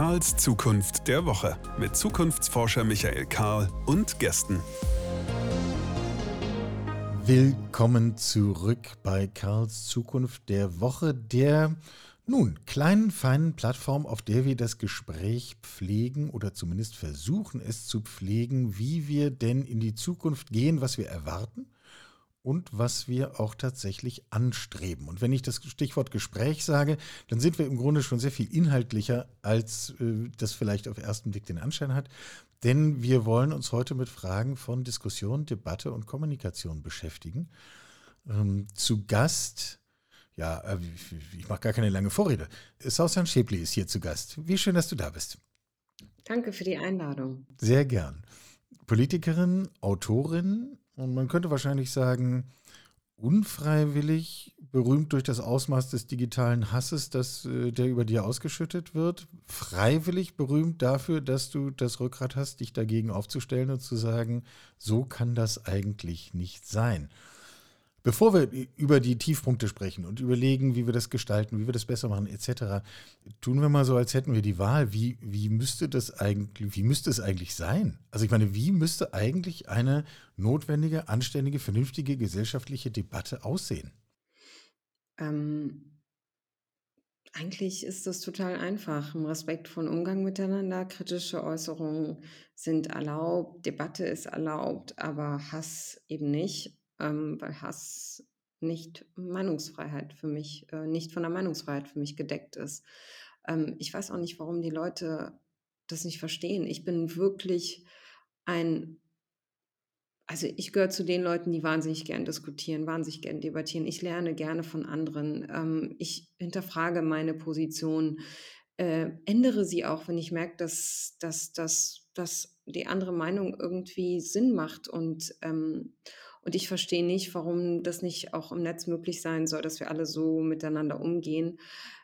Karls Zukunft der Woche mit Zukunftsforscher Michael Karl und Gästen. Willkommen zurück bei Karls Zukunft der Woche, der nun kleinen, feinen Plattform, auf der wir das Gespräch pflegen oder zumindest versuchen es zu pflegen, wie wir denn in die Zukunft gehen, was wir erwarten und was wir auch tatsächlich anstreben. Und wenn ich das Stichwort Gespräch sage, dann sind wir im Grunde schon sehr viel inhaltlicher, als äh, das vielleicht auf ersten Blick den Anschein hat. Denn wir wollen uns heute mit Fragen von Diskussion, Debatte und Kommunikation beschäftigen. Ähm, zu Gast, ja, äh, ich mache gar keine lange Vorrede. Sausan Schäbli ist hier zu Gast. Wie schön, dass du da bist. Danke für die Einladung. Sehr gern. Politikerin, Autorin, und man könnte wahrscheinlich sagen, unfreiwillig berühmt durch das Ausmaß des digitalen Hasses, das, äh, der über dir ausgeschüttet wird, freiwillig berühmt dafür, dass du das Rückgrat hast, dich dagegen aufzustellen und zu sagen, so kann das eigentlich nicht sein. Bevor wir über die Tiefpunkte sprechen und überlegen, wie wir das gestalten, wie wir das besser machen, etc., tun wir mal so, als hätten wir die Wahl. Wie, wie müsste das eigentlich, wie müsste es eigentlich sein? Also ich meine, wie müsste eigentlich eine notwendige, anständige, vernünftige gesellschaftliche Debatte aussehen? Ähm, eigentlich ist das total einfach. Ein respektvollen Umgang miteinander, kritische Äußerungen sind erlaubt, Debatte ist erlaubt, aber Hass eben nicht ähm, weil Hass nicht Meinungsfreiheit für mich, äh, nicht von der Meinungsfreiheit für mich gedeckt ist. Ähm, ich weiß auch nicht, warum die Leute das nicht verstehen. Ich bin wirklich ein, also ich gehöre zu den Leuten, die wahnsinnig gern diskutieren, wahnsinnig gern debattieren. Ich lerne gerne von anderen. Ähm, ich hinterfrage meine Position, äh, ändere sie auch, wenn ich merke, dass, dass, dass, dass die andere Meinung irgendwie Sinn macht und ähm, und ich verstehe nicht, warum das nicht auch im Netz möglich sein soll, dass wir alle so miteinander umgehen.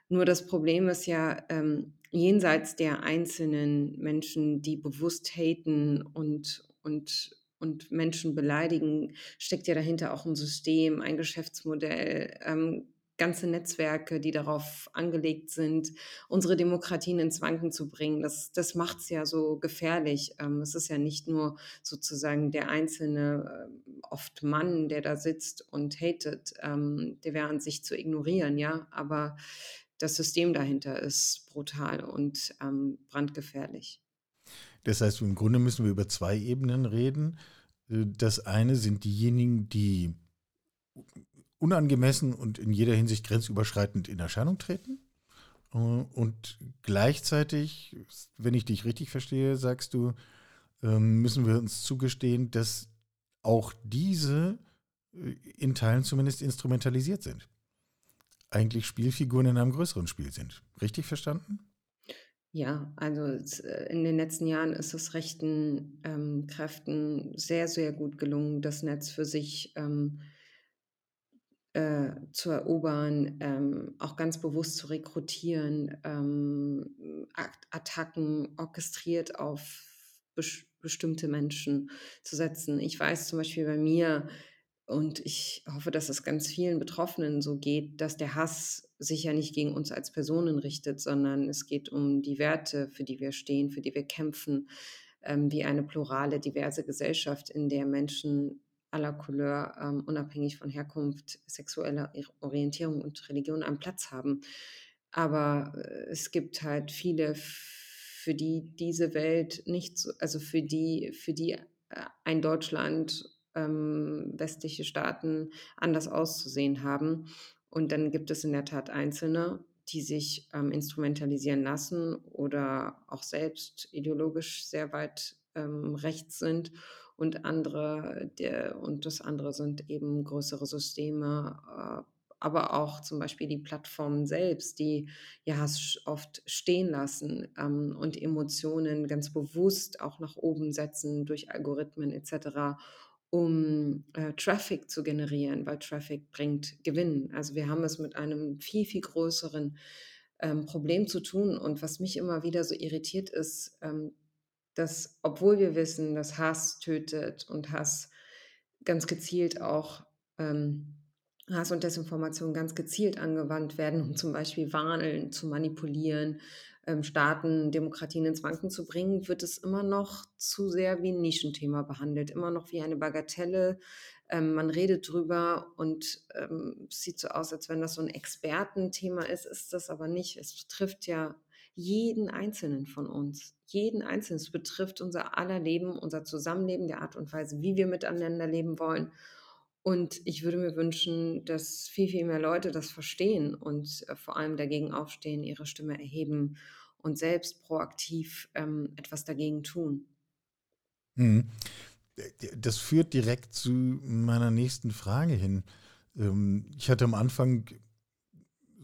Nur das Problem ist ja, ähm, jenseits der einzelnen Menschen, die bewusst haten und, und, und Menschen beleidigen, steckt ja dahinter auch ein System, ein Geschäftsmodell, ähm, ganze Netzwerke, die darauf angelegt sind, unsere Demokratien ins Wanken zu bringen. Das, das macht es ja so gefährlich. Ähm, es ist ja nicht nur sozusagen der einzelne, äh, oft Mann, der da sitzt und hatet, ähm, der wäre an sich zu ignorieren, ja, aber das System dahinter ist brutal und ähm, brandgefährlich. Das heißt, im Grunde müssen wir über zwei Ebenen reden. Äh, das eine sind diejenigen, die unangemessen und in jeder Hinsicht grenzüberschreitend in Erscheinung treten. Äh, und gleichzeitig, wenn ich dich richtig verstehe, sagst du, ähm, müssen wir uns zugestehen, dass auch diese äh, in Teilen zumindest instrumentalisiert sind. Eigentlich Spielfiguren in einem größeren Spiel sind. Richtig verstanden? Ja, also äh, in den letzten Jahren ist es rechten ähm, Kräften sehr, sehr gut gelungen, das Netz für sich ähm, äh, zu erobern, ähm, auch ganz bewusst zu rekrutieren, ähm, Attacken orchestriert auf bes bestimmte Menschen zu setzen. Ich weiß zum Beispiel bei mir, und ich hoffe, dass es ganz vielen Betroffenen so geht, dass der Hass sich ja nicht gegen uns als Personen richtet, sondern es geht um die Werte, für die wir stehen, für die wir kämpfen, ähm, wie eine plurale, diverse Gesellschaft, in der Menschen aller Couleur, ähm, unabhängig von Herkunft, sexueller Orientierung und Religion einen Platz haben. Aber äh, es gibt halt viele, für die diese Welt nicht so, also für die, für die äh, ein Deutschland, ähm, westliche Staaten anders auszusehen haben. Und dann gibt es in der Tat Einzelne, die sich ähm, instrumentalisieren lassen oder auch selbst ideologisch sehr weit ähm, rechts sind und andere, der, und das andere sind eben größere Systeme, äh, aber auch zum Beispiel die Plattformen selbst, die ja oft stehen lassen ähm, und Emotionen ganz bewusst auch nach oben setzen durch Algorithmen etc., um äh, Traffic zu generieren, weil Traffic bringt Gewinn. Also wir haben es mit einem viel, viel größeren ähm, Problem zu tun. Und was mich immer wieder so irritiert ist, ähm, dass obwohl wir wissen, dass Hass tötet und Hass ganz gezielt auch ähm, Hass und Desinformation ganz gezielt angewandt werden, um zum Beispiel Warneln zu manipulieren, ähm, Staaten, Demokratien ins Wanken zu bringen, wird es immer noch zu sehr wie ein Nischenthema behandelt, immer noch wie eine Bagatelle. Ähm, man redet drüber und ähm, es sieht so aus, als wenn das so ein Expertenthema ist, ist das aber nicht. Es betrifft ja jeden Einzelnen von uns. Jeden Einzelnen. Es betrifft unser aller Leben, unser Zusammenleben, die Art und Weise, wie wir miteinander leben wollen. Und ich würde mir wünschen, dass viel, viel mehr Leute das verstehen und äh, vor allem dagegen aufstehen, ihre Stimme erheben und selbst proaktiv ähm, etwas dagegen tun. Mhm. Das führt direkt zu meiner nächsten Frage hin. Ähm, ich hatte am Anfang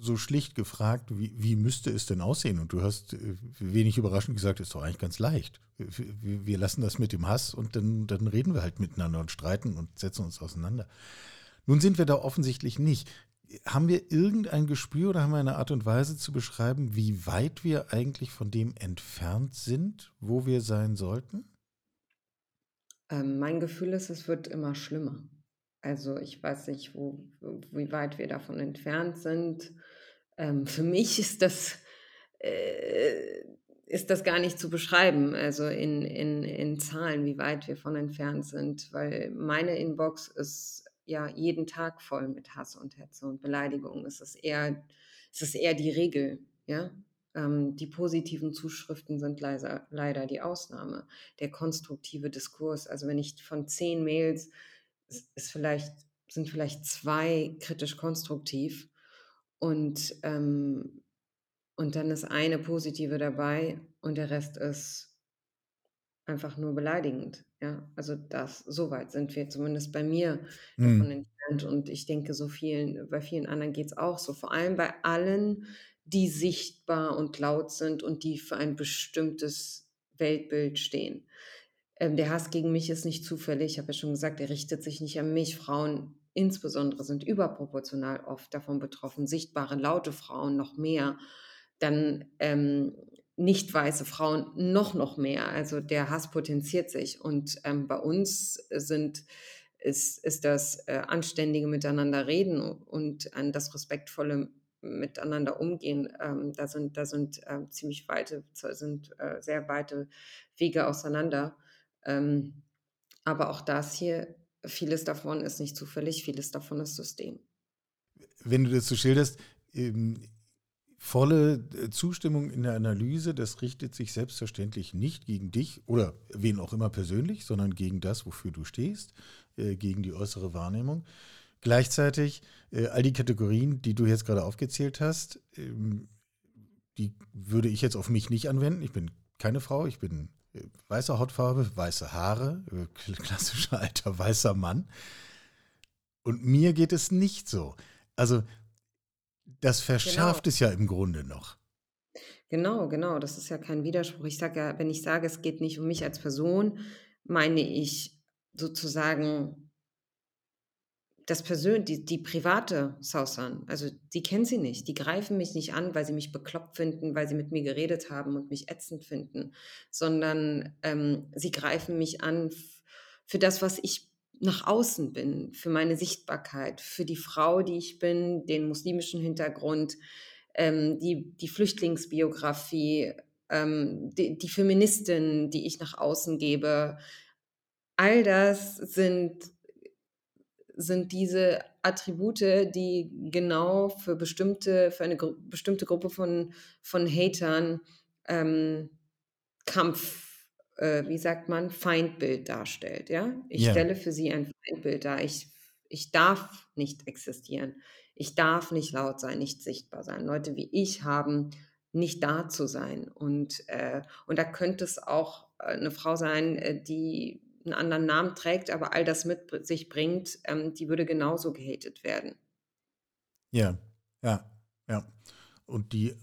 so schlicht gefragt, wie, wie müsste es denn aussehen? Und du hast äh, wenig überraschend gesagt, ist doch eigentlich ganz leicht. Wir, lassen das mit dem Hass und dann, dann reden wir halt miteinander und streiten und setzen uns auseinander. Nun sind wir da offensichtlich nicht. Haben wir irgendein Gespür oder haben wir eine Art und Weise zu beschreiben, wie weit wir eigentlich von dem entfernt sind, wo wir sein sollten? Ähm, mein Gefühl ist, es wird immer schlimmer. Also ich weiß nicht, wo, wie weit wir davon entfernt sind. Ähm, für mich ist das, äh, ist das gar nicht zu beschreiben, also in, in, in Zahlen, wie weit wir von entfernt sind, weil meine Inbox ist ja jeden Tag voll mit Hass und Hetze und Beleidigungen. Es ist eher, es ist eher die Regel, ja. Ähm, die positiven Zuschriften sind leider, leider die Ausnahme. Der konstruktive Diskurs, also wenn ich von zehn Mails ist vielleicht, sind vielleicht zwei kritisch konstruktiv und, ähm, und dann ist eine positive dabei und der Rest ist einfach nur beleidigend. Ja, also das, so weit sind wir zumindest bei mir davon Mhm. entfernt und ich denke, so vielen, bei vielen anderen geht es auch so. Vor allem bei allen, die sichtbar und laut sind und die für ein bestimmtes Weltbild stehen. Ähm, der Hass gegen mich ist nicht zufällig. Ich habe ja schon gesagt, er richtet sich nicht an mich. Frauen insbesondere sind überproportional oft davon betroffen, sichtbare, laute Frauen noch mehr. Dann ähm, nicht weiße Frauen noch, noch mehr. Also der Hass potenziert sich. Und ähm, bei uns sind, ist, ist das äh, anständige Miteinander reden und an das respektvolle miteinander umgehen. Ähm, da sind, da sind äh, ziemlich weite, sind äh, sehr weite Wege auseinander. Ähm, aber auch das hier, vieles davon ist nicht zufällig, vieles davon ist System. Wenn du das so schilderst, ähm, volle äh, Zustimmung in der Analyse, das richtet sich selbstverständlich nicht gegen dich oder wen auch immer persönlich, sondern gegen das, wofür du stehst, äh, gegen die äußere Wahrnehmung. Gleichzeitig, äh, all die Kategorien, die du jetzt gerade aufgezählt hast, ähm, die würde ich jetzt auf mich nicht anwenden. Ich bin keine Frau, ich bin weißer Hautfarbe, weiße Haare, äh, klassischer alter weißer Mann. Und mir geht es nicht so. Also das Genau, verschärft es ja im Grunde noch. genau, genau. Das ist ja kein Widerspruch. Ich sage ja, wenn ich sage, es geht nicht um mich als Person, meine ich sozusagen das Persön die, die private Sausan, also die kennen sie nicht. Die greifen mich nicht an, weil sie mich bekloppt finden, weil sie mit mir geredet haben und mich ätzend finden, sondern ähm, sie greifen mich an für das, was ich nach außen bin, für meine Sichtbarkeit, für die Frau, die ich bin, den muslimischen Hintergrund, ähm, die, die Flüchtlingsbiografie, ähm, die, die Feministin, die ich nach außen gebe. All das sind sind diese Attribute, die genau für bestimmte für eine Gru bestimmte Gruppe von von Hatern, ähm, Kampf äh, wie sagt man, Feindbild darstellt, ja? Ich Ja, stelle für sie ein Feindbild dar. Ich ich darf nicht existieren. Ich darf nicht laut sein, nicht sichtbar sein. Leute wie ich haben nicht da zu sein. Und, äh und da könnte es auch, äh, 'ne Frau sein, äh, die einen anderen Namen trägt, aber all das mit sich bringt, ähm, die würde genauso gehatet werden. ja, ja, ja. Und die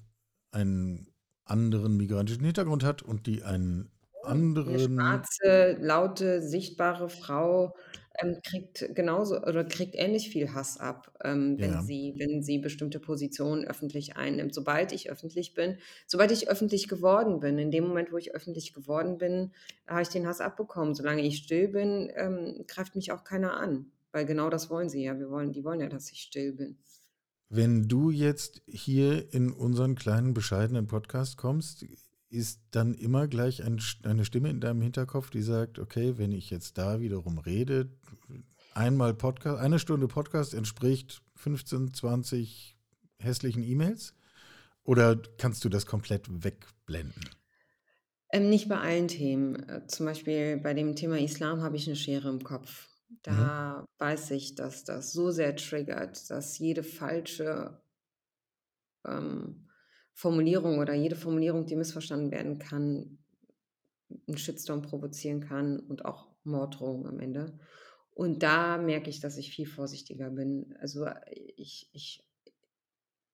einen anderen migrantischen Hintergrund hat und die einen Eine anderen, schwarze, laute, sichtbare Frau, ähm, kriegt genauso oder kriegt ähnlich viel Hass ab, ähm, wenn ja, sie wenn sie bestimmte Positionen öffentlich einnimmt. Sobald ich öffentlich bin sobald ich öffentlich geworden bin, in dem Moment, wo ich öffentlich geworden bin, habe ich den Hass abbekommen. Solange ich still bin, ähm, greift mich auch keiner an, weil genau das wollen sie ja. Wir wollen die wollen ja, dass ich still bin. Wenn du jetzt hier in unseren kleinen, bescheidenen Podcast kommst, ist dann immer gleich ein, eine Stimme in deinem Hinterkopf, die sagt, okay, wenn ich jetzt da wiederum rede, einmal Podcast, eine Stunde Podcast entspricht 15, 20 hässlichen E-Mails? Oder kannst du das komplett wegblenden? Ähm, nicht bei allen Themen. Äh, zum Beispiel bei dem Thema Islam habe ich eine Schere im Kopf. Mhm. Da weiß ich, dass das so sehr triggert, dass jede falsche ähm, Formulierung oder jede Formulierung, die missverstanden werden kann, einen Shitstorm provozieren kann und auch Morddrohungen am Ende. Und da merke ich, dass ich viel vorsichtiger bin. Also ich, ich,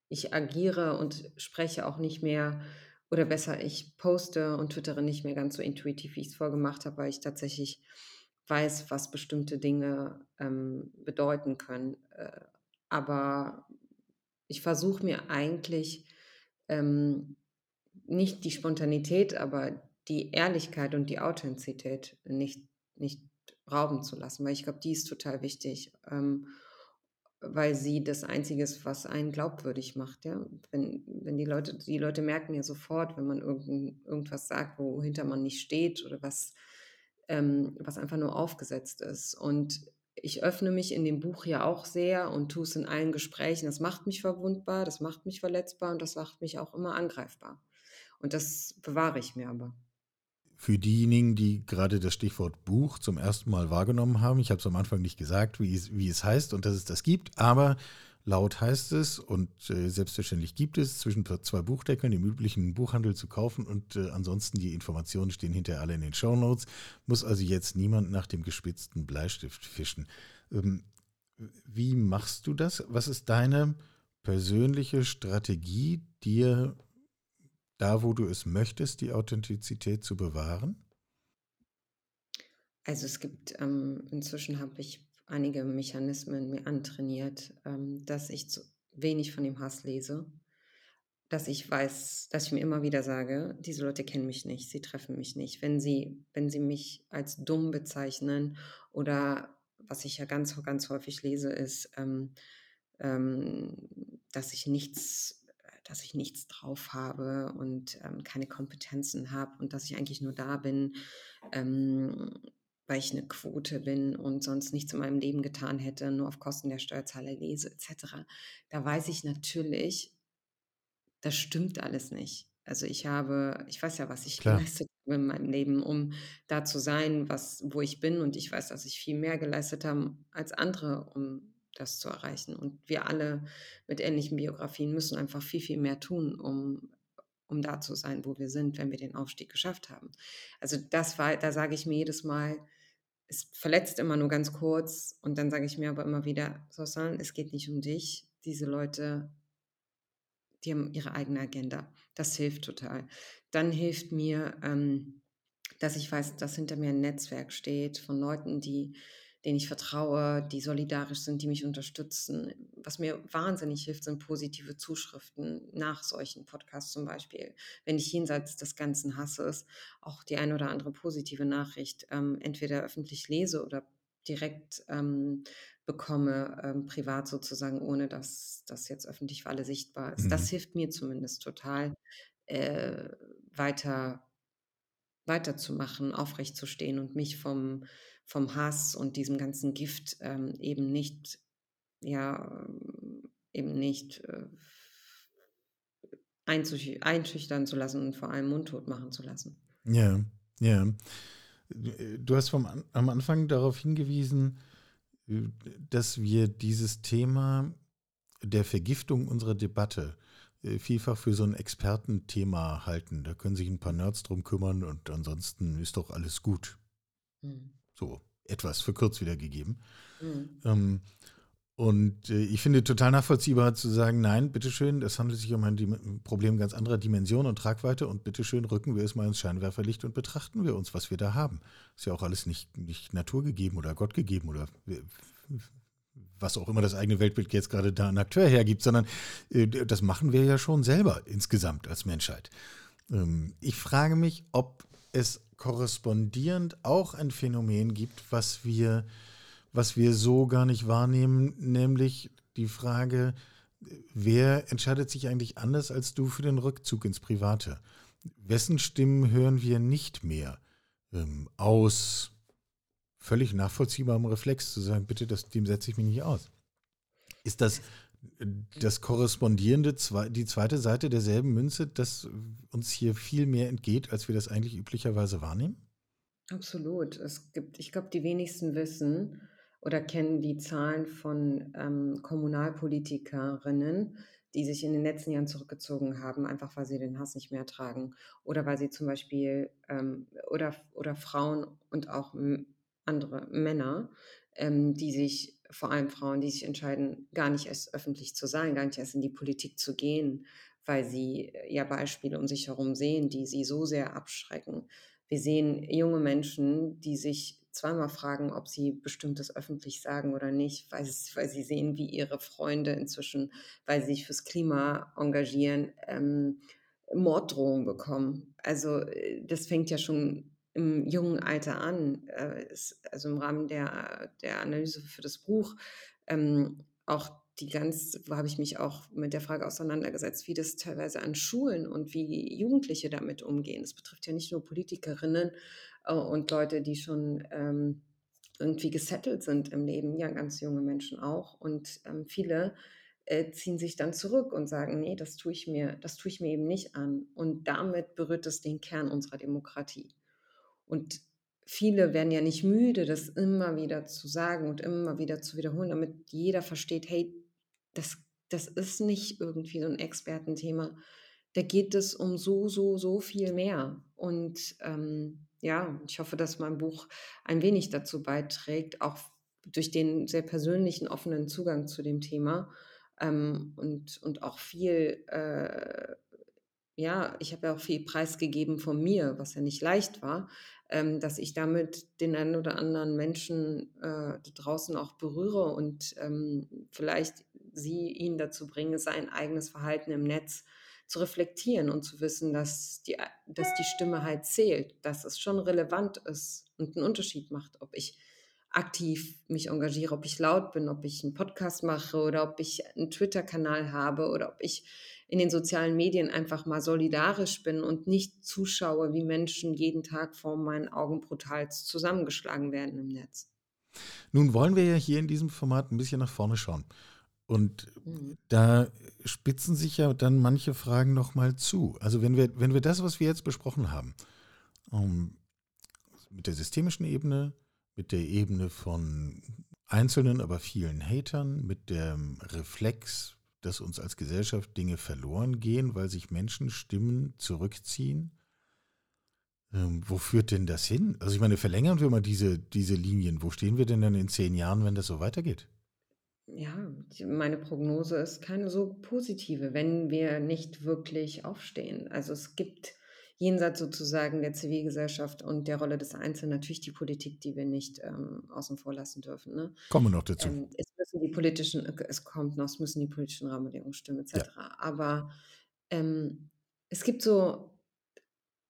ich agiere und spreche auch nicht mehr, oder besser, ich poste und twittere nicht mehr ganz so intuitiv, wie ich es vorgemacht habe, weil ich tatsächlich weiß, was bestimmte Dinge ähm, bedeuten können. Äh, aber ich versuche mir eigentlich ähm, nicht die Spontanität, aber die Ehrlichkeit und die Authentizität nicht, nicht rauben zu lassen, weil ich glaube, die ist total wichtig, ähm, weil sie das Einzige ist, was einen glaubwürdig macht. Ja? Wenn, wenn die Leute, die Leute merken ja sofort, wenn man irgend, irgendwas sagt, wohinter man nicht steht oder was, ähm, was einfach nur aufgesetzt ist. Und ich öffne mich in dem Buch ja auch sehr und tue es in allen Gesprächen. Das macht mich verwundbar, das macht mich verletzbar und das macht mich auch immer angreifbar. Und das bewahre ich mir aber. Für diejenigen, die gerade das Stichwort Buch zum ersten Mal wahrgenommen haben, ich habe es am Anfang nicht gesagt, wie es, wie es heißt und dass es das gibt, aber laut heißt es und äh, selbstverständlich gibt es zwischen zwei Buchdeckeln im üblichen Buchhandel zu kaufen und äh, ansonsten die Informationen stehen hinterher alle in den Show Notes. Muss also jetzt niemand nach dem gespitzten Bleistift fischen. Ähm, wie machst du das? Was ist deine persönliche Strategie, dir da, wo du es möchtest, die Authentizität zu bewahren? Also es gibt, ähm, inzwischen habe ich einige Mechanismen mir antrainiert, ähm, dass ich zu wenig von dem Hass lese, dass ich weiß, dass ich mir immer wieder sage, diese Leute kennen mich nicht, sie treffen mich nicht. Wenn sie, wenn sie mich als dumm bezeichnen oder was ich ja ganz, ganz häufig lese, ist, ähm, ähm, dass ich nichts dass ich nichts drauf habe und ähm, keine Kompetenzen habe und dass ich eigentlich nur da bin, ähm, weil ich eine Quote bin und sonst nichts in meinem Leben getan hätte, nur auf Kosten der Steuerzahler lese etc. Da weiß ich natürlich, das stimmt alles nicht. Also ich habe, ich weiß ja, was ich Klar. geleistet habe in meinem Leben, um da zu sein, was, wo ich bin. Und ich weiß, dass ich viel mehr geleistet habe als andere, um das zu erreichen. Und wir alle mit ähnlichen Biografien müssen einfach viel, viel mehr tun, um, um da zu sein, wo wir sind, wenn wir den Aufstieg geschafft haben. Also das war, da sage ich mir jedes Mal, es verletzt immer nur ganz kurz und dann sage ich mir aber immer wieder, Susan, es geht nicht um dich. Diese Leute, die haben ihre eigene Agenda. Das hilft total. Dann hilft mir, ähm, dass ich weiß, dass hinter mir ein Netzwerk steht von Leuten, die denen ich vertraue, die solidarisch sind, die mich unterstützen. Was mir wahnsinnig hilft, sind positive Zuschriften nach solchen Podcasts zum Beispiel. Wenn ich jenseits des ganzen Hasses auch die eine oder andere positive Nachricht ähm, entweder öffentlich lese oder direkt ähm, bekomme, ähm, privat sozusagen, ohne dass das jetzt öffentlich für alle sichtbar ist. Mhm. Das hilft mir zumindest total, äh, weiter weiterzumachen, aufrechtzustehen und mich vom vom Hass und diesem ganzen Gift ähm, eben nicht, ja, eben nicht äh, einschüchtern zu lassen und vor allem mundtot machen zu lassen. Ja, ja. Du hast vom, am Anfang darauf hingewiesen, äh, dass wir dieses Thema der Vergiftung unserer Debatte äh, vielfach für so ein Expertenthema halten. Da können sich ein paar Nerds drum kümmern und ansonsten ist doch alles gut. Hm so etwas verkürzt wiedergegeben. Mhm. Ähm, und äh, ich finde total nachvollziehbar zu sagen, nein, bitteschön, es handelt sich um ein Dim Problem ganz anderer Dimension und Tragweite und bitteschön rücken wir es mal ins Scheinwerferlicht und betrachten wir uns, was wir da haben. Ist ja auch alles nicht, nicht naturgegeben oder gottgegeben oder was auch immer das eigene Weltbild jetzt gerade da ein Akteur hergibt, sondern äh, das machen wir ja schon selber insgesamt als Menschheit. Ähm, ich frage mich, ob es korrespondierend auch ein Phänomen gibt, was wir, was wir so gar nicht wahrnehmen, nämlich die Frage, wer entscheidet sich eigentlich anders als du für den Rückzug ins Private? Wessen Stimmen hören wir nicht mehr? Ähm, aus völlig nachvollziehbarem Reflex zu sagen, bitte, das, dem setze ich mich nicht aus. Ist das das korrespondierende, die zweite Seite derselben Münze, dass uns hier viel mehr entgeht, als wir das eigentlich üblicherweise wahrnehmen? Absolut. Es gibt, ich glaube, die wenigsten wissen oder kennen die Zahlen von ähm, Kommunalpolitikerinnen, die sich in den letzten Jahren zurückgezogen haben, einfach weil sie den Hass nicht mehr ertragen oder weil sie zum Beispiel ähm, oder, oder Frauen und auch andere Männer, ähm, die sich, vor allem Frauen, die sich entscheiden, gar nicht erst öffentlich zu sein, gar nicht erst in die Politik zu gehen, weil sie äh, ja Beispiele um sich herum sehen, die sie so sehr abschrecken. Wir sehen junge Menschen, die sich zweimal fragen, ob sie bestimmtes öffentlich sagen oder nicht, weil, weil sie sehen, wie ihre Freunde inzwischen, weil sie sich fürs Klima engagieren, ähm, Morddrohungen bekommen. Also äh, das fängt ja schon im jungen Alter an, äh, ist, also im Rahmen der, der Analyse für das Buch, ähm, auch die ganz, habe ich mich auch mit der Frage auseinandergesetzt, wie das teilweise an Schulen und wie Jugendliche damit umgehen. Das betrifft ja nicht nur Politikerinnen äh, und Leute, die schon ähm, irgendwie gesettelt sind im Leben, ja, ganz junge Menschen auch. Und ähm, viele äh, ziehen sich dann zurück und sagen, nee, das tue ich mir, das tue ich mir eben nicht an. Und damit berührt es den Kern unserer Demokratie. Und viele werden ja nicht müde, das immer wieder zu sagen und immer wieder zu wiederholen, damit jeder versteht, hey, das, das ist nicht irgendwie so ein Expertenthema. Da geht es um so, so, so viel mehr. Und ähm, ja, ich hoffe, dass mein Buch ein wenig dazu beiträgt, auch durch den sehr persönlichen, offenen Zugang zu dem Thema ähm, und, und auch viel äh, ja, ich habe ja auch viel preisgegeben von mir, was ja nicht leicht war, ähm, dass ich damit den einen oder anderen Menschen äh, draußen auch berühre und ähm, vielleicht sie ihn dazu bringe, sein eigenes Verhalten im Netz zu reflektieren und zu wissen, dass die, dass die Stimme halt zählt, dass es schon relevant ist und einen Unterschied macht, ob ich aktiv mich engagiere, ob ich laut bin, ob ich einen Podcast mache oder ob ich einen Twitter-Kanal habe oder ob ich in den sozialen Medien einfach mal solidarisch bin und nicht zuschaue, wie Menschen jeden Tag vor meinen Augen brutal zusammengeschlagen werden im Netz. Nun wollen wir ja hier in diesem Format ein bisschen nach vorne schauen. Und mhm. da spitzen sich ja dann manche Fragen nochmal zu. Also wenn wir, wenn wir das, was wir jetzt besprochen haben, um, ähm, mit der systemischen Ebene, mit der Ebene von einzelnen, aber vielen Hatern, mit dem Reflex, dass uns als Gesellschaft Dinge verloren gehen, weil sich Menschen Stimmen zurückziehen. Ähm, wo führt denn das hin? Also ich meine, verlängern wir mal diese, diese Linien. Wo stehen wir denn dann in zehn Jahren, wenn das so weitergeht? Ja, meine Prognose ist keine so positive, wenn wir nicht wirklich aufstehen. Also es gibt jenseits sozusagen der Zivilgesellschaft und der Rolle des Einzelnen natürlich die Politik, die wir nicht ähm, außen vor lassen dürfen. Ne? Kommen wir noch dazu. Ähm, es müssen die politischen, es kommt noch, es müssen die politischen Rahmenbedingungen stimmen, etc. Ja. Aber ähm, es gibt so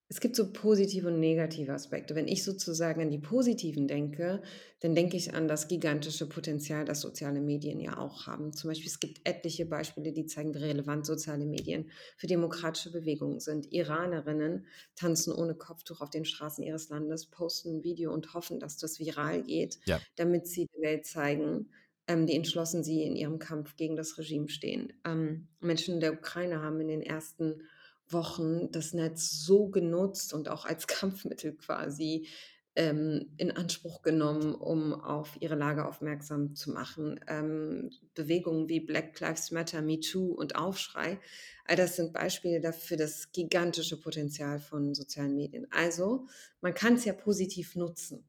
es gibt so positive und negative Aspekte. Wenn ich sozusagen an die positiven denke, dann denke ich an das gigantische Potenzial, das soziale Medien ja auch haben. Zum Beispiel, es gibt etliche Beispiele, die zeigen, wie relevant soziale Medien für demokratische Bewegungen sind. Iranerinnen tanzen ohne Kopftuch auf den Straßen ihres Landes, posten ein Video und hoffen, dass das viral geht, ja. damit sie der Welt zeigen, ähm, wie entschlossen sie in ihrem Kampf gegen das Regime stehen. Ähm, Menschen in der Ukraine haben in den ersten Wochen das Netz so genutzt und auch als Kampfmittel quasi ähm, in Anspruch genommen, um auf ihre Lage aufmerksam zu machen. Ähm, Bewegungen wie Black Lives Matter, Me Too und Aufschrei, all das sind Beispiele dafür das gigantische Potenzial von sozialen Medien. Also man kann es ja positiv nutzen.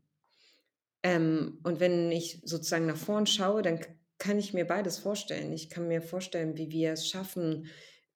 Ähm, und wenn ich sozusagen nach vorn schaue, dann kann ich mir beides vorstellen. Ich kann mir vorstellen, wie wir es schaffen,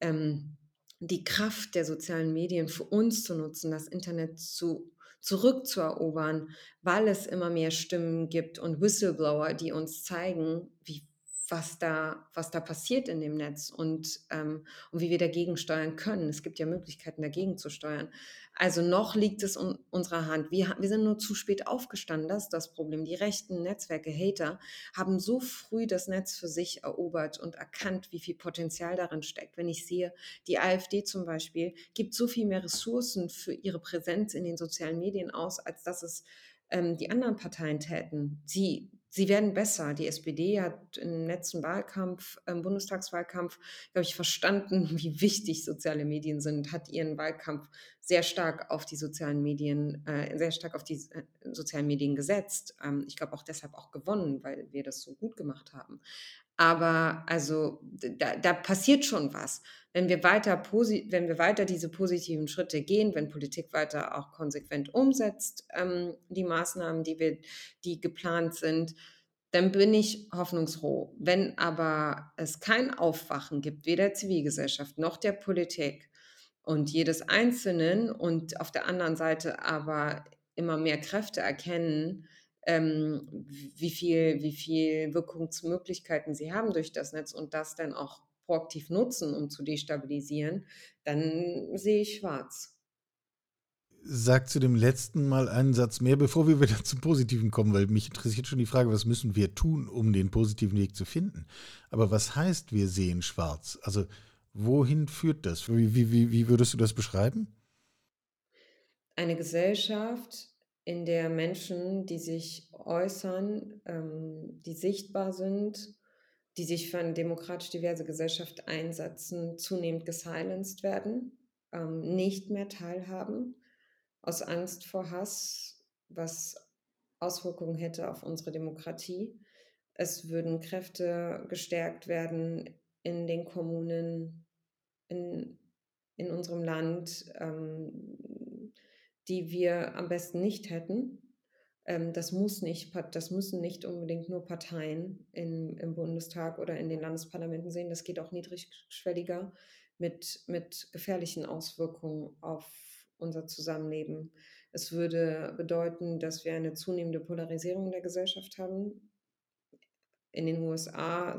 ähm, die Kraft der sozialen Medien für uns zu nutzen, das Internet zu, zurückzuerobern, weil es immer mehr Stimmen gibt und Whistleblower, die uns zeigen, wie was da, was da passiert in dem Netz und, ähm, und wie wir dagegen steuern können. Es gibt ja Möglichkeiten, dagegen zu steuern. Also noch liegt es in unserer Hand. Wir, wir sind nur zu spät aufgestanden, das ist das Problem. Die rechten Netzwerke, Hater, haben so früh das Netz für sich erobert und erkannt, wie viel Potenzial darin steckt. Wenn ich sehe, die AfD zum Beispiel gibt so viel mehr Ressourcen für ihre Präsenz in den sozialen Medien aus, als dass es ähm, die anderen Parteien täten. Sie sie werden besser. Die SPD hat im letzten Wahlkampf, im Bundestagswahlkampf, glaube ich, verstanden, wie wichtig soziale Medien sind, hat ihren Wahlkampf sehr stark auf die sozialen Medien, äh, sehr stark auf die äh, sozialen Medien gesetzt. Ähm, ich glaube auch deshalb auch gewonnen, weil wir das so gut gemacht haben. Aber also da, da passiert schon was. Wenn wir, weiter wenn wir weiter diese positiven Schritte gehen, wenn Politik weiter auch konsequent umsetzt, ähm, die Maßnahmen, die, wir, die geplant sind, dann bin ich hoffnungsfroh. Wenn aber es kein Aufwachen gibt, weder der Zivilgesellschaft noch der Politik und jedes Einzelnen und auf der anderen Seite aber immer mehr Kräfte erkennen, ähm, wie, viel, wie viel Wirkungsmöglichkeiten sie haben durch das Netz und das dann auch proaktiv nutzen, um zu destabilisieren, dann sehe ich schwarz. Sag zu dem letzten Mal einen Satz mehr, bevor wir wieder zum Positiven kommen, weil mich interessiert schon die Frage, was müssen wir tun, um den positiven Weg zu finden? Aber was heißt, wir sehen schwarz? Also, wohin führt das? Wie, wie, wie würdest du das beschreiben? Eine Gesellschaft, in der Menschen, die sich äußern, ähm, die sichtbar sind, die sich für eine demokratisch diverse Gesellschaft einsetzen, zunehmend gesilenced werden, ähm, nicht mehr teilhaben, aus Angst vor Hass, was Auswirkungen hätte auf unsere Demokratie. Es würden Kräfte gestärkt werden in den Kommunen, in, in unserem Land, ähm, die wir am besten nicht hätten. Ähm, das, muss nicht, das müssen nicht unbedingt nur Parteien in, im Bundestag oder in den Landesparlamenten sehen. Das geht auch niedrigschwelliger mit, mit gefährlichen Auswirkungen auf unser Zusammenleben. Es würde bedeuten, dass wir eine zunehmende Polarisierung der Gesellschaft haben. In den USA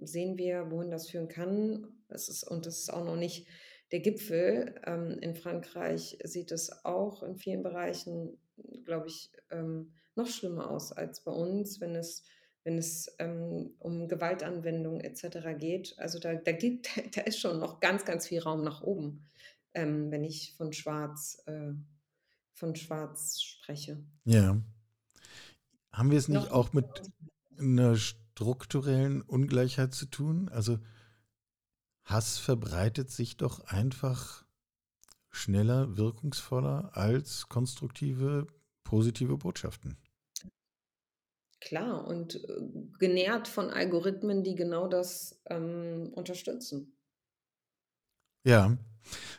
sehen wir, wohin das führen kann. Es ist, und das ist auch noch nicht der Gipfel ähm, in Frankreich sieht es auch in vielen Bereichen, glaube ich, ähm, noch schlimmer aus als bei uns, wenn es, wenn es ähm, um Gewaltanwendung etc. geht. Also da, da, gibt, da ist schon noch ganz, ganz viel Raum nach oben, ähm, wenn ich von Schwarz, äh, von Schwarz spreche. Ja. Haben wir es nicht noch auch mit einer strukturellen Ungleichheit zu tun? Also Hass verbreitet sich doch einfach schneller, wirkungsvoller als konstruktive, positive Botschaften. Klar, und äh, genährt von Algorithmen, die genau das ähm, unterstützen. Ja.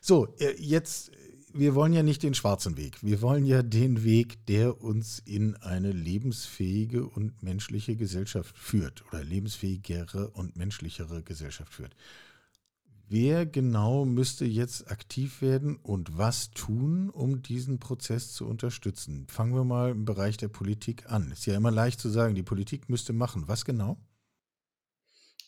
So, äh, jetzt, wir wollen ja nicht den schwarzen Weg. Wir wollen ja den Weg, der uns in eine lebensfähige und menschliche Gesellschaft führt oder lebensfähigere und menschlichere Gesellschaft führt. Wer genau müsste jetzt aktiv werden und was tun, um diesen Prozess zu unterstützen? Fangen wir mal im Bereich der Politik an. Ist ja immer leicht zu sagen, die Politik müsste machen. Was genau?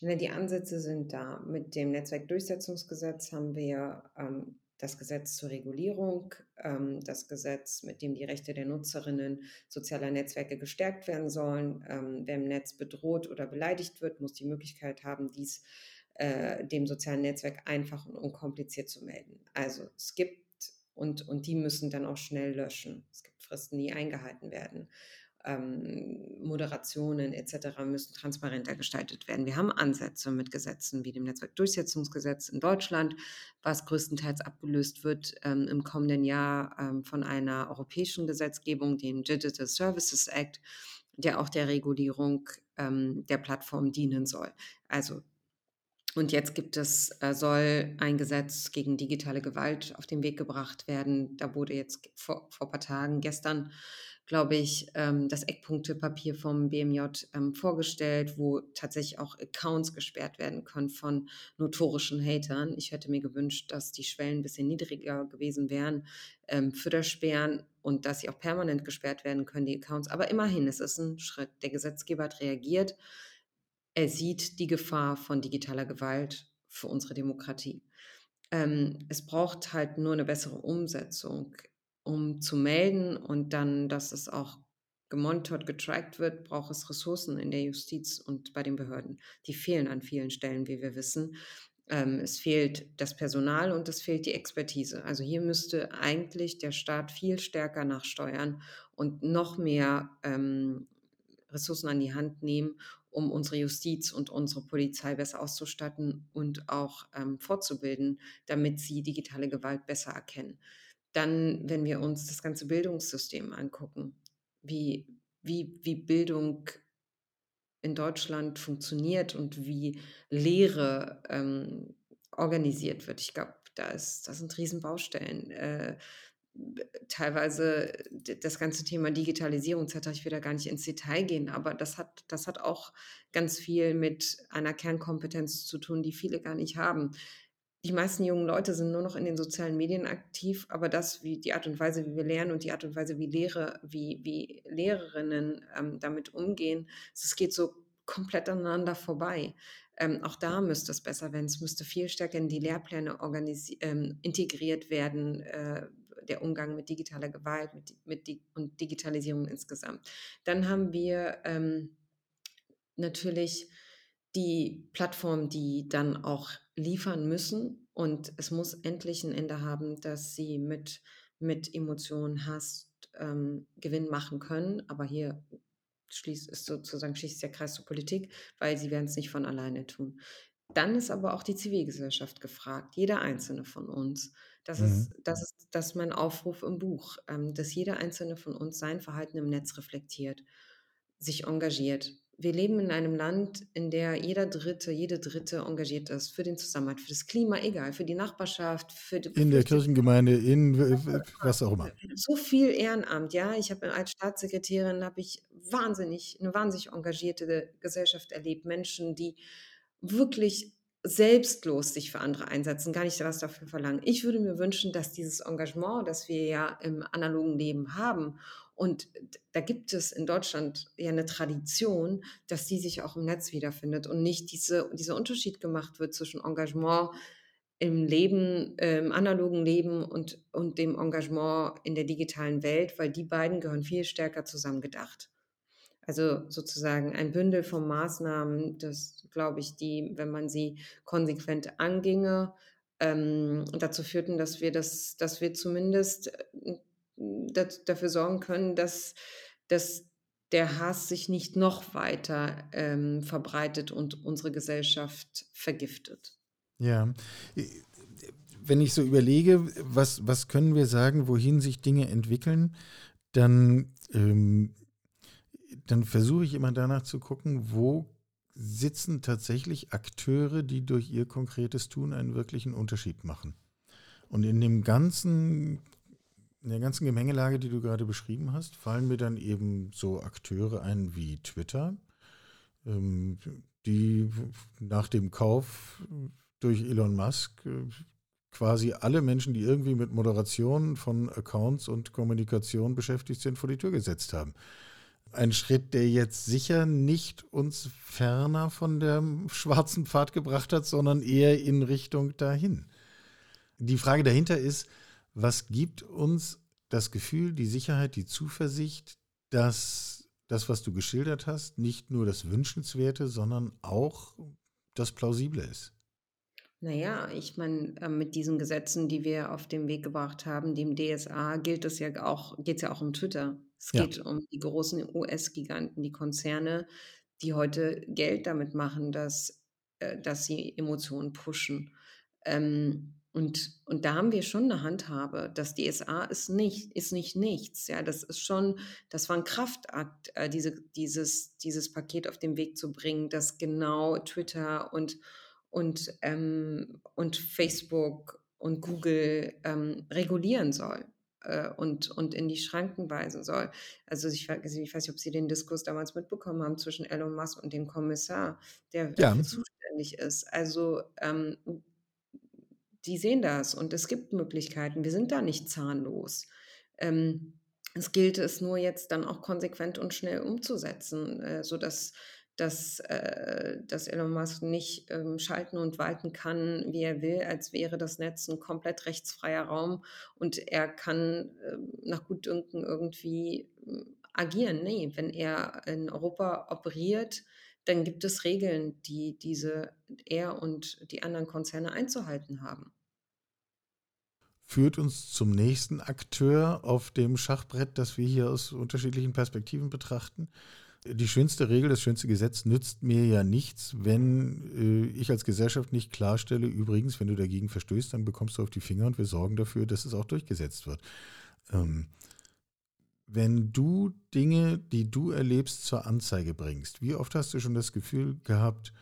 Die Ansätze sind da. Mit dem Netzwerkdurchsetzungsgesetz haben wir ähm, das Gesetz zur Regulierung, ähm, das Gesetz, mit dem die Rechte der Nutzerinnen sozialer Netzwerke gestärkt werden sollen. Ähm, wer im Netz bedroht oder beleidigt wird, muss die Möglichkeit haben, dies zu äh, dem sozialen Netzwerk einfach und unkompliziert zu melden. Also es gibt und, und die müssen dann auch schnell löschen. Es gibt Fristen, die eingehalten werden. Ähm, Moderationen etc. müssen transparenter gestaltet werden. Wir haben Ansätze mit Gesetzen wie dem Netzwerkdurchsetzungsgesetz in Deutschland, was größtenteils abgelöst wird ähm, im kommenden Jahr ähm, von einer europäischen Gesetzgebung, dem Digital Services Act, der auch der Regulierung ähm, der Plattform dienen soll. Also und jetzt gibt es, äh, soll ein Gesetz gegen digitale Gewalt auf den Weg gebracht werden. Da wurde jetzt vor, vor ein paar Tagen, gestern, glaube ich, ähm, das Eckpunktepapier vom BMJ ähm, vorgestellt, wo tatsächlich auch Accounts gesperrt werden können von notorischen Hatern. Ich hätte mir gewünscht, dass die Schwellen ein bisschen niedriger gewesen wären ähm, für das Sperren und dass sie auch permanent gesperrt werden können, die Accounts. Aber immerhin, es ist ein Schritt. Der Gesetzgeber hat reagiert er sieht die Gefahr von digitaler Gewalt für unsere Demokratie. Ähm, es braucht halt nur eine bessere Umsetzung, um zu melden und dann, dass es auch gemonitort, getrackt wird, braucht es Ressourcen in der Justiz und bei den Behörden. Die fehlen an vielen Stellen, wie wir wissen. Ähm, es fehlt das Personal und es fehlt die Expertise. Also hier müsste eigentlich der Staat viel stärker nachsteuern und noch mehr ähm, Ressourcen an die Hand nehmen, um unsere Justiz und unsere Polizei besser auszustatten und auch ähm, fortzubilden, damit sie digitale Gewalt besser erkennen. Dann, wenn wir uns das ganze Bildungssystem angucken, wie, wie, wie Bildung in Deutschland funktioniert und wie Lehre ähm, organisiert wird. Ich glaube, da, das sind Riesenbaustellen. Äh, teilweise das ganze Thema Digitalisierung etc. Ich will da gar nicht ins Detail gehen, aber das hat, das hat auch ganz viel mit einer Kernkompetenz zu tun, die viele gar nicht haben. Die meisten jungen Leute sind nur noch in den sozialen Medien aktiv, aber das, wie die Art und Weise, wie wir lernen und die Art und Weise, wie Lehre, wie, wie Lehrerinnen ähm, damit umgehen, es geht so komplett aneinander vorbei. Ähm, auch da müsste es besser werden. Es müsste viel stärker in die Lehrpläne ähm, integriert werden. Äh, der Umgang mit digitaler Gewalt mit, mit und Digitalisierung insgesamt. Dann haben wir ähm, natürlich die Plattformen, die dann auch liefern müssen und es muss endlich ein Ende haben, dass sie mit, mit Emotionen, Hass ähm, Gewinn machen können. Aber hier schließt, ist sozusagen schließt der Kreis zur Politik, weil sie werden es nicht von alleine tun. Dann ist aber auch die Zivilgesellschaft gefragt, jeder einzelne von uns. Das, mhm. ist, das ist das ist mein Aufruf im Buch, ähm, dass jeder einzelne von uns sein Verhalten im Netz reflektiert, sich engagiert. Wir leben in einem Land, in der jeder Dritte, jede Dritte engagiert ist für den Zusammenhalt, für das Klima, egal, für die Nachbarschaft, für die, in der Kirchengemeinde, in was auch immer. So viel Ehrenamt, ja. Ich habe als Staatssekretärin habe ich wahnsinnig eine wahnsinnig engagierte Gesellschaft erlebt, Menschen, die wirklich selbstlos sich für andere einsetzen, gar nicht was dafür verlangen. Ich würde mir wünschen, dass dieses Engagement, das wir ja im analogen Leben haben, und da gibt es in Deutschland ja eine Tradition, dass die sich auch im Netz wiederfindet und nicht diese, dieser Unterschied gemacht wird zwischen Engagement im Leben, äh, im analogen Leben und, und dem Engagement in der digitalen Welt, weil die beiden gehören viel stärker zusammengedacht. Also sozusagen ein Bündel von Maßnahmen, das glaube ich, die, wenn man sie konsequent anginge, ähm, dazu führten, dass wir das, dass wir zumindest äh, das, dafür sorgen können, dass, dass der Hass sich nicht noch weiter ähm, verbreitet und unsere Gesellschaft vergiftet. Ja. Wenn ich so überlege, was, was können wir sagen, wohin sich Dinge entwickeln, dann ähm, dann versuche ich immer danach zu gucken, wo sitzen tatsächlich Akteure, die durch ihr konkretes Tun einen wirklichen Unterschied machen. Und in dem ganzen, in der ganzen Gemengelage, die du gerade beschrieben hast, fallen mir dann eben so Akteure ein wie Twitter, ähm, die nach dem Kauf durch Elon Musk äh, quasi alle Menschen, die irgendwie mit Moderation von Accounts und Kommunikation beschäftigt sind, vor die Tür gesetzt haben ein Schritt, der jetzt sicher nicht uns ferner von dem schwarzen Pfad gebracht hat, sondern eher in Richtung dahin. Die Frage dahinter ist, was gibt uns das Gefühl, die Sicherheit, die Zuversicht, dass das, was du geschildert hast, nicht nur das Wünschenswerte, sondern auch das Plausible ist? Naja, ich meine, äh, mit diesen Gesetzen, die wir auf den Weg gebracht haben, dem DSA, gilt es ja auch, geht es ja auch um Twitter. Es Ja. geht um die großen US-Giganten, die Konzerne, die heute Geld damit machen, dass, äh, dass sie Emotionen pushen. Ähm, und, und da haben wir schon eine Handhabe. Das DSA ist nicht, ist nicht nichts. Ja, das ist schon, das war ein Kraftakt, äh, diese, dieses, dieses Paket auf den Weg zu bringen, dass genau Twitter und, und, ähm, und Facebook und Google ähm, regulieren soll äh, und, und in die Schranken weisen soll. Also ich, ich weiß nicht, ob Sie den Diskurs damals mitbekommen haben zwischen Elon Musk und dem Kommissar, der ja. dafür zuständig ist. Also ähm, die sehen das und es gibt Möglichkeiten. Wir sind da nicht zahnlos. Ähm, es gilt es nur jetzt dann auch konsequent und schnell umzusetzen, äh, sodass dass, äh, dass Elon Musk nicht ähm, schalten und walten kann, wie er will, als wäre das Netz ein komplett rechtsfreier Raum und er kann äh, nach Gutdünken irgendwie äh, agieren. Nee, wenn er in Europa operiert, dann gibt es Regeln, die diese er und die anderen Konzerne einzuhalten haben. Führt uns zum nächsten Akteur auf dem Schachbrett, das wir hier aus unterschiedlichen Perspektiven betrachten die schönste Regel, das schönste Gesetz nützt mir ja nichts, wenn äh, ich als Gesellschaft nicht klarstelle, übrigens, wenn du dagegen verstößt, dann bekommst du auf die Finger und wir sorgen dafür, dass es auch durchgesetzt wird. Ähm, wenn du Dinge, die du erlebst, zur Anzeige bringst, wie oft hast du schon das Gefühl gehabt,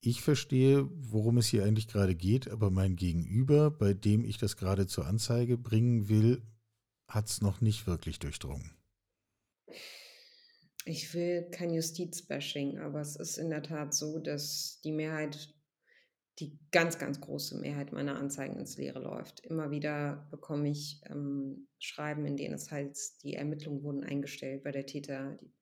ich verstehe, worum es hier eigentlich gerade geht, aber mein Gegenüber, bei dem ich das gerade zur Anzeige bringen will, hat es noch nicht wirklich durchdrungen? Ich will kein Justizbashing, aber es ist in der Tat so, dass die Mehrheit die ganz, ganz große Mehrheit meiner Anzeigen ins Leere läuft. Immer wieder bekomme ich ähm, Schreiben, in denen es heißt, die Ermittlungen wurden eingestellt, weil der Täter, die,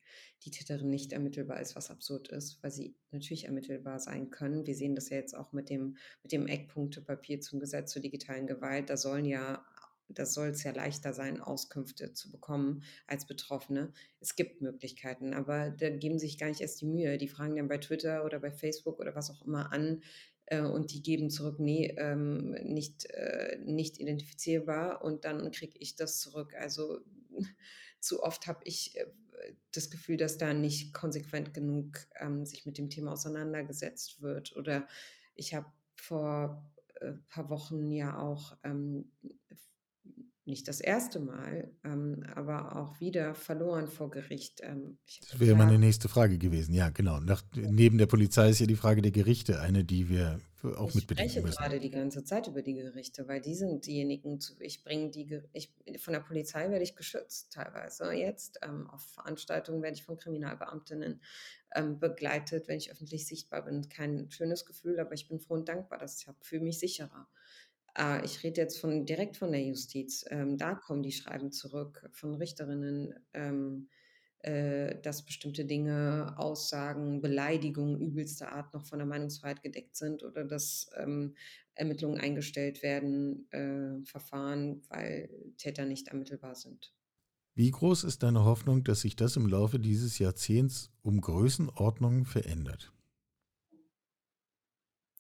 die Täterin nicht ermittelbar ist, was absurd ist, weil sie natürlich ermittelbar sein können. Wir sehen das ja jetzt auch mit dem, mit dem Eckpunktepapier zum Gesetz zur digitalen Gewalt. Da sollen ja das soll es ja leichter sein, Auskünfte zu bekommen als Betroffene. Es gibt Möglichkeiten, aber da geben sich gar nicht erst die Mühe. Die fragen dann bei Twitter oder bei Facebook oder was auch immer an äh, und die geben zurück, nee, ähm, nicht, äh, nicht identifizierbar und dann kriege ich das zurück. Also zu oft habe ich äh, das Gefühl, dass da nicht konsequent genug ähm, sich mit dem Thema auseinandergesetzt wird. Oder ich habe vor ein äh, paar Wochen ja auch ähm, nicht das erste Mal, ähm, aber auch wieder verloren vor Gericht. Ähm, das wäre meine nächste Frage gewesen. Ja, genau. Nach, neben der Polizei ist ja die Frage der Gerichte eine, die wir auch mit bedenken müssen. Ich spreche gerade die ganze Zeit über die Gerichte, weil die sind diejenigen, zu, ich bringe die, ich, von der Polizei werde ich geschützt teilweise. Jetzt ähm, auf Veranstaltungen werde ich von Kriminalbeamtinnen ähm, begleitet, wenn ich öffentlich sichtbar bin. Kein schönes Gefühl, aber ich bin froh und dankbar, dass ich habe, fühle mich sicherer. Ah, ich rede jetzt von direkt von der Justiz. Ähm, da kommen die Schreiben zurück von Richterinnen, ähm, äh, dass bestimmte Dinge, Aussagen, Beleidigungen übelster Art noch von der Meinungsfreiheit gedeckt sind oder dass ähm, Ermittlungen eingestellt werden, äh, Verfahren, weil Täter nicht ermittelbar sind. Wie groß ist deine Hoffnung, dass sich das im Laufe dieses Jahrzehnts um Größenordnungen verändert?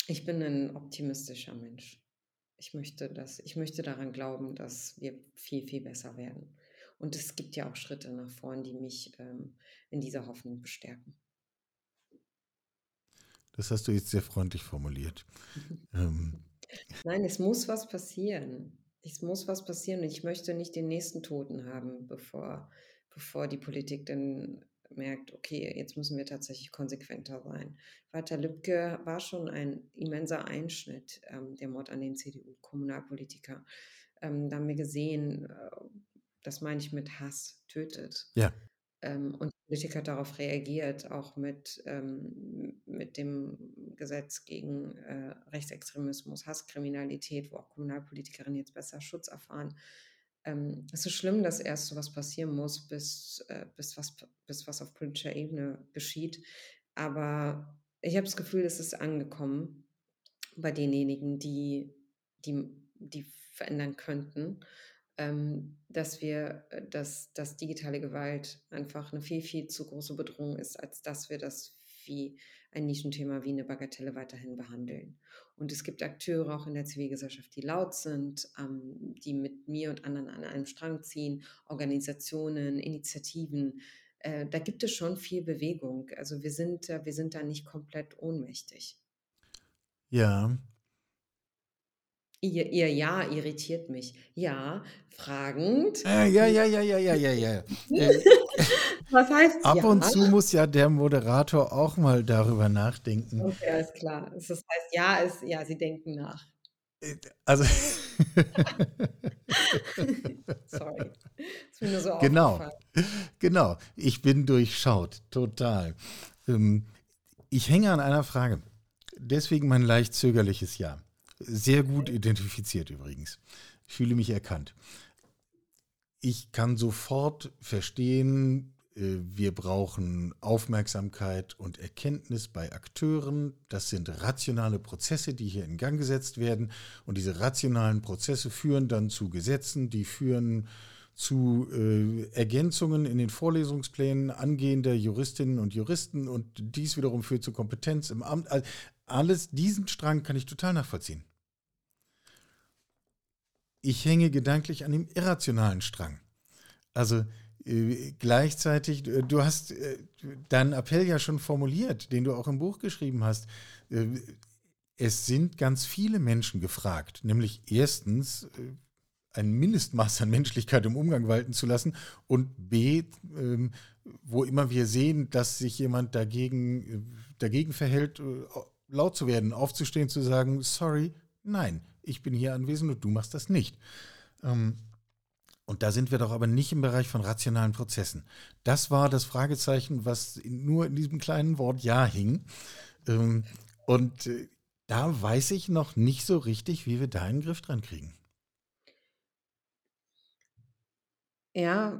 Ich bin ein optimistischer Mensch ich möchte das, ich möchte daran glauben, dass wir viel, viel besser werden. Und es gibt ja auch Schritte nach vorn, die mich ähm, in dieser Hoffnung bestärken. Das hast du jetzt sehr freundlich formuliert. ähm. Nein, es muss was passieren. Es muss was passieren. Ich möchte nicht den nächsten Toten haben, bevor, bevor die Politik dann merkt, okay, jetzt müssen wir tatsächlich konsequenter sein. Walter Lübcke war schon ein immenser Einschnitt, ähm, der Mord an den CDU-Kommunalpolitiker. Ähm, da haben wir gesehen, äh, das meine ich mit Hass tötet. Ja. Ähm, und die Politik hat darauf reagiert, auch mit, ähm, mit dem Gesetz gegen äh, Rechtsextremismus, Hasskriminalität, wo auch Kommunalpolitikerinnen jetzt besser Schutz erfahren ähm, es ist schlimm, dass erst so was passieren muss, bis, äh, bis, was, bis was auf politischer Ebene geschieht. Aber ich habe das Gefühl, es ist angekommen bei denjenigen, die, die, die verändern könnten, ähm, dass wir, äh, dass, dass digitale Gewalt einfach eine viel, viel zu große Bedrohung ist, als dass wir das wie ein Nischenthema wie eine Bagatelle weiterhin behandeln. Und es gibt Akteure auch in der Zivilgesellschaft, die laut sind, ähm, die mit mir und anderen an einem Strang ziehen, Organisationen, Initiativen. Äh, da gibt es schon viel Bewegung. Also wir sind, wir sind da nicht komplett ohnmächtig. Ja. Ihr, ihr Ja irritiert mich. Ja, fragend. Äh, ja, ja, ja, ja, ja, ja, ja. Äh, Was heißt Ab ja? und zu muss ja der Moderator auch mal darüber nachdenken. Okay, alles klar. Das heißt, ja, ist, ja, sie denken nach. Äh, also. Sorry. ist mir nur so genau. Genau. Ich bin durchschaut. Total. Ähm, ich hänge an einer Frage. Deswegen mein leicht zögerliches Ja. Sehr gut identifiziert übrigens. Ich fühle mich erkannt. Ich kann sofort verstehen, wir brauchen Aufmerksamkeit und Erkenntnis bei Akteuren. Das sind rationale Prozesse, die hier in Gang gesetzt werden. Und diese rationalen Prozesse führen dann zu Gesetzen, die führen zu äh, Ergänzungen in den Vorlesungsplänen angehender Juristinnen und Juristen und dies wiederum führt zu Kompetenz im Amt. Alles, diesen Strang kann ich total nachvollziehen. Ich hänge gedanklich an dem irrationalen Strang. Also äh, gleichzeitig, äh, du hast äh, deinen Appell ja schon formuliert, den du auch im Buch geschrieben hast. Äh, es sind ganz viele Menschen gefragt, nämlich erstens, äh, ein Mindestmaß an Menschlichkeit im Umgang walten zu lassen und B, ähm, wo immer wir sehen, dass sich jemand dagegen, dagegen verhält, laut zu werden, aufzustehen, zu sagen, sorry, nein, ich bin hier anwesend und du machst das nicht. Ähm, und da sind wir doch aber nicht im Bereich von rationalen Prozessen. Das war das Fragezeichen, was nur in diesem kleinen Wort Ja hing. Ähm, und äh, da weiß ich noch nicht so richtig, wie wir da einen Griff dran kriegen. Ja.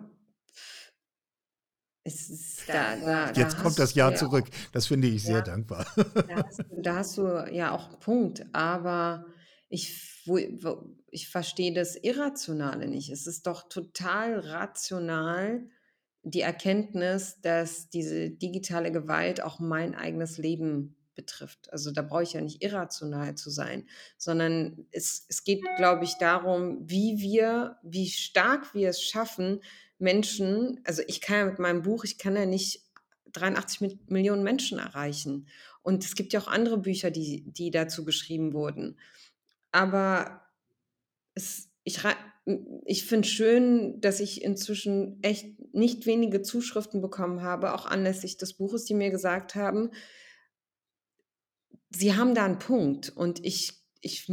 Es ist da da da Jetzt kommt das Ja zurück. Das finde ich sehr ja, dankbar. da hast du da hast du ja auch 'n Punkt, aber ich wo wo ich verstehe das Irrationale nicht. Es ist doch total rational, die Erkenntnis, dass diese digitale Gewalt auch mein eigenes Leben betrifft. Also, da brauche ich ja nicht irrational zu sein, sondern es es geht, glaube ich, darum, wie wir wie stark wir es schaffen, Menschen also, ich kann ja mit meinem Buch ich kann ja nicht 83 Mi Millionen Menschen erreichen. Und es gibt ja auch andere Bücher, die die dazu geschrieben wurden. Aber es ich ich finde schön, dass ich inzwischen echt nicht wenige Zuschriften bekommen habe, auch anlässlich des Buches, die mir gesagt haben Sie haben da 'n Punkt. Und ich ich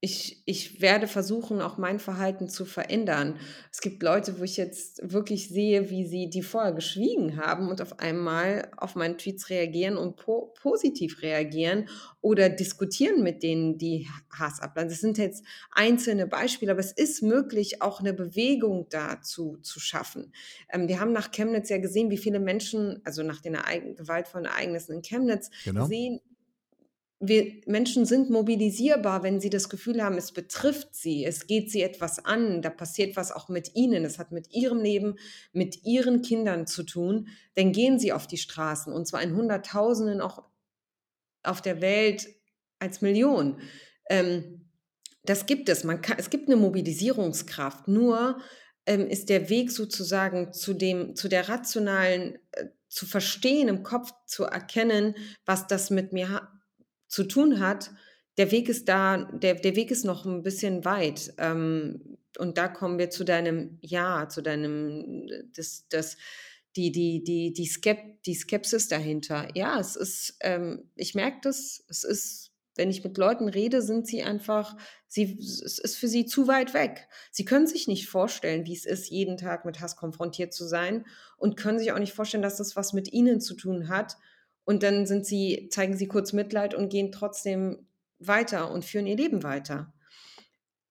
ich ich werde versuchen, auch mein Verhalten zu verändern. Es gibt Leute, wo ich jetzt wirklich sehe, wie sie die vorher geschwiegen haben und auf einmal auf meine Tweets reagieren und po positiv reagieren oder diskutieren mit denen, die Hass abladen. Das sind jetzt einzelne Beispiele, aber es ist möglich, auch 'ne Bewegung dazu zu schaffen. Ähm, wir haben nach Chemnitz ja gesehen, wie viele Menschen also, nach den ereign gewaltvollen Ereignissen in Chemnitz Genau. gesehen wir Menschen sind mobilisierbar, wenn sie das Gefühl haben, es betrifft sie, es geht sie etwas an, da passiert was auch mit ihnen, es hat mit ihrem Leben, mit ihren Kindern zu tun, dann gehen sie auf die Straßen und zwar in Hunderttausenden, auch auf der Welt als Millionen. Ähm, das gibt es. Man ka es gibt 'ne Mobilisierungskraft, nur, ähm, ist der Weg sozusagen zu dem zu der rationalen äh, zu verstehen, im Kopf zu erkennen, was das mit mir ha zu tun hat, der Weg ist da der der Weg ist noch 'n bisschen weit. Ähm, und da kommen wir zu deinem Ja, zu deinem das das die die die die Skep die Skepsis dahinter. Ja, es ist ähm, ich merke das, es ist wenn ich mit Leuten rede, sind sie einfach sie es ist für sie zu weit weg. Sie können sich nicht vorstellen, wie es ist, jeden Tag mit Hass konfrontiert zu sein und können sich auch nicht vorstellen, dass das was mit ihnen zu tun hat. Und dann sind sie zeigen sie kurz Mitleid und gehen trotzdem weiter und führen ihr Leben weiter.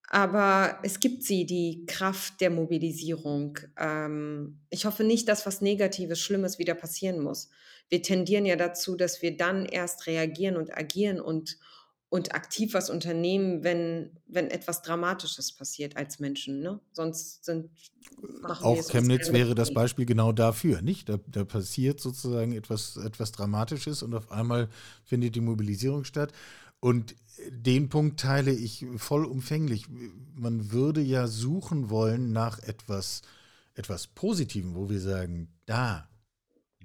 Aber es gibt sie, die Kraft der Mobilisierung. Ähm, ich hoffe nicht, dass was Negatives, Schlimmes wieder passieren muss. Wir tendieren ja dazu, dass wir dann erst reagieren und agieren und und aktiv was unternehmen, wenn wenn etwas Dramatisches passiert als Menschen, ne? Sonst sind Auch Chemnitz wäre das. Beispiel genau dafür, nicht? Da da passiert sozusagen etwas etwas Dramatisches und auf einmal findet die Mobilisierung statt. Und den Punkt teile ich vollumfänglich. Man würde ja suchen wollen nach etwas etwas Positivem, wo wir sagen: „Da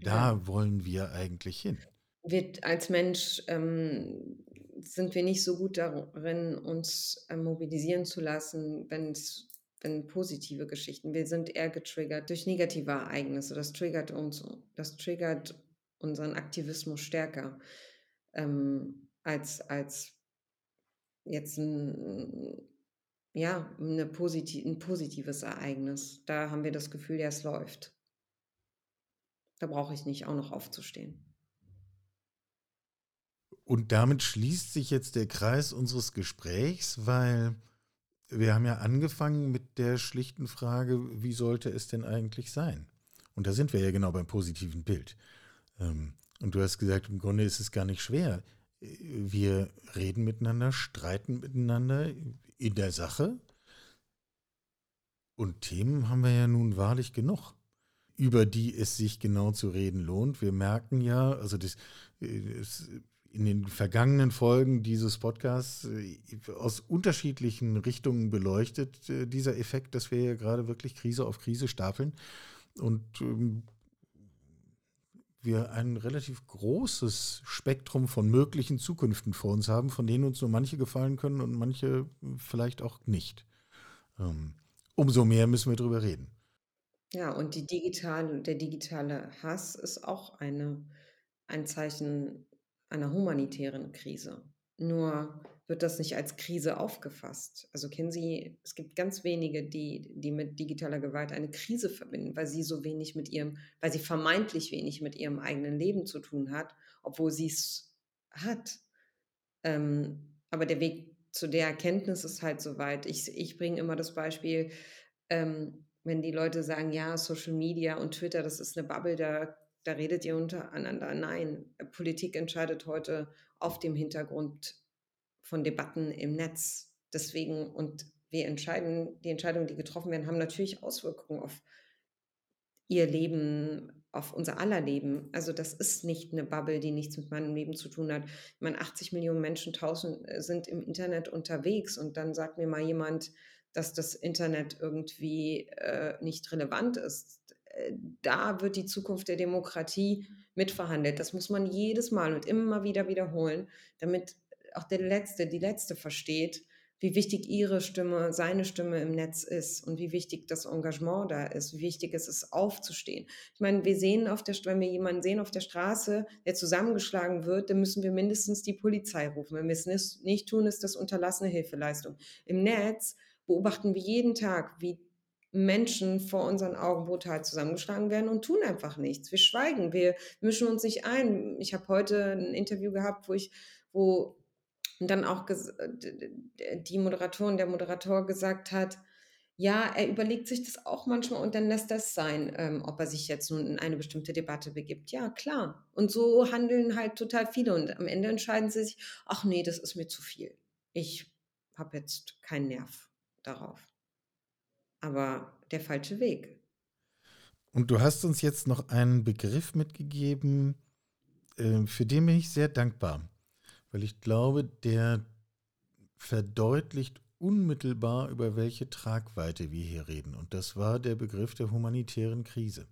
Ja. da wollen wir eigentlich hin.“ Wird als Mensch, ähm, sind wir nicht so gut darin, uns, ähm, mobilisieren zu lassen, wenn's wenn positive Geschichten wir sind eher getriggert durch negative Ereignisse. Das triggert uns das triggert unseren Aktivismus stärker, ähm, als als jetzt 'n ja, 'ne positi 'n positives Ereignis. Da haben wir das Gefühl, ja, es läuft. Da brauche ich nicht auch noch aufzustehen. Und damit schließt sich jetzt der Kreis unseres Gesprächs, weil wir haben ja angefangen mit der schlichten Frage: „Wie sollte es denn eigentlich sein?“ Und da sind wir ja genau beim positiven Bild. Ähm, und du hast gesagt, im Grunde ist es gar nicht schwer. Wir reden miteinander, streiten miteinander in der Sache. Und Themen haben wir ja nun wahrlich genug, über die es sich genau zu reden lohnt. Wir merken ja, also das, das in den vergangenen Folgen dieses Podcasts äh, aus unterschiedlichen Richtungen beleuchtet, äh, dieser Effekt, dass wir ja gerade wirklich Krise auf Krise stapeln. Und ähm, wir ein relativ großes Spektrum von möglichen Zukünften vor uns haben, von denen uns nur manche gefallen können und manche vielleicht auch nicht. Ähm, umso mehr müssen wir darüber reden. Ja, und die digitale, der digitale Hass ist auch eine, ein Zeichen einer humanitären Krise. Nur wird das nicht als Krise aufgefasst. Also kennen Sie, es gibt ganz wenige, die, die mit digitaler Gewalt eine Krise verbinden, weil sie so wenig mit ihrem, weil sie vermeintlich wenig mit ihrem eigenen Leben zu tun hat, obwohl sie es hat. Ähm, aber der Weg zu der Erkenntnis ist halt so weit. Ich, ich bringe immer das Beispiel, ähm, wenn die Leute sagen, ja, Social Media und Twitter, das ist eine Bubble, da, da redet ihr untereinander. Nein, Politik entscheidet heute auf dem Hintergrund von Debatten im Netz. Deswegen, und wir entscheiden, die Entscheidungen, die getroffen werden, haben natürlich Auswirkungen auf ihr Leben, auf unser aller Leben. Also das ist nicht eine Bubble, die nichts mit meinem Leben zu tun hat. Ich meine, 80 Millionen Menschen tausend, äh, sind im Internet unterwegs und dann sagt mir mal jemand, dass das Internet irgendwie äh, nicht relevant ist. Äh, da wird die Zukunft der Demokratie mitverhandelt. Das muss man jedes Mal und immer wieder wiederholen, damit auch der Letzte, die Letzte versteht, wie wichtig ihre Stimme, seine Stimme im Netz ist und wie wichtig das Engagement da ist, wie wichtig es ist, aufzustehen. Ich meine, wir sehen auf der, wenn wir jemanden sehen auf der Straße, der zusammengeschlagen wird, dann müssen wir mindestens die Polizei rufen. Wenn wir es nicht tun, ist das unterlassene Hilfeleistung. Im Netz beobachten wir jeden Tag, wie Menschen vor unseren Augen brutal zusammengeschlagen werden und tun einfach nichts. Wir schweigen, wir mischen uns nicht ein. Ich habe heute ein Interview gehabt, wo ich, wo dann auch die Moderatorin, der Moderator gesagt hat, ja, er überlegt sich das auch manchmal und dann lässt das sein, ähm, ob er sich jetzt nun in eine bestimmte Debatte begibt. Ja, klar. Und so handeln halt total viele und am Ende entscheiden sie sich, ach nee, das ist mir zu viel. Ich habe jetzt keinen Nerv darauf. Aber der falsche Weg. Und du hast uns jetzt noch einen Begriff mitgegeben, äh, für den bin ich sehr dankbar weil ich glaube, der verdeutlicht unmittelbar, über welche Tragweite wir hier reden. Und das war der Begriff der humanitären Krise.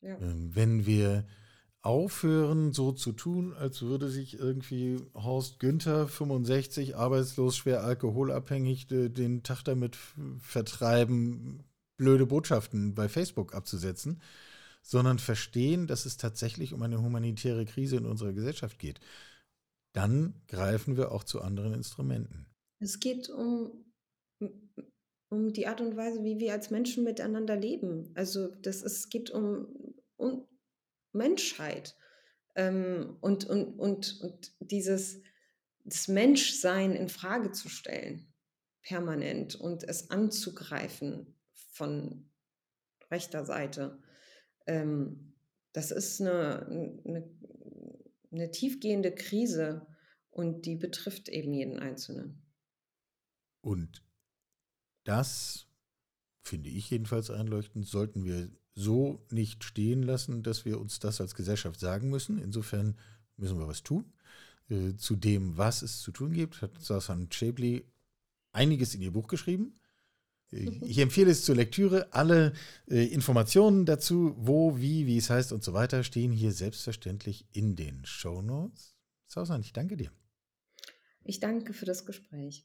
Ja. Ähm, wenn wir aufhören, so zu tun, als würde sich irgendwie Horst Günther, 65, arbeitslos, schwer alkoholabhängig, den Tag damit vertreiben, blöde Botschaften bei Facebook abzusetzen, sondern verstehen, dass es tatsächlich um eine humanitäre Krise in unserer Gesellschaft geht dann greifen wir auch zu anderen Instrumenten. Es geht um, um die Art und Weise, wie wir als Menschen miteinander leben. Also das es geht um, um Menschheit ähm, und, und, und, und dieses das Menschsein in Frage zu stellen, permanent und es anzugreifen von rechter Seite. Ähm, das ist eine, eine, eine tiefgehende Krise und die betrifft eben jeden Einzelnen. Und das finde ich jedenfalls einleuchtend, sollten wir so nicht stehen lassen, dass wir uns das als Gesellschaft sagen müssen. Insofern müssen wir was tun. Äh, zu dem, was es zu tun gibt, hat Sasan Chabley einiges in ihr Buch geschrieben. Ich empfehle es zur Lektüre. Alle äh, Informationen dazu, wo, wie, wie es heißt und so weiter, stehen hier selbstverständlich in den Show Notes. Sausan, ich danke dir. Ich danke für das Gespräch.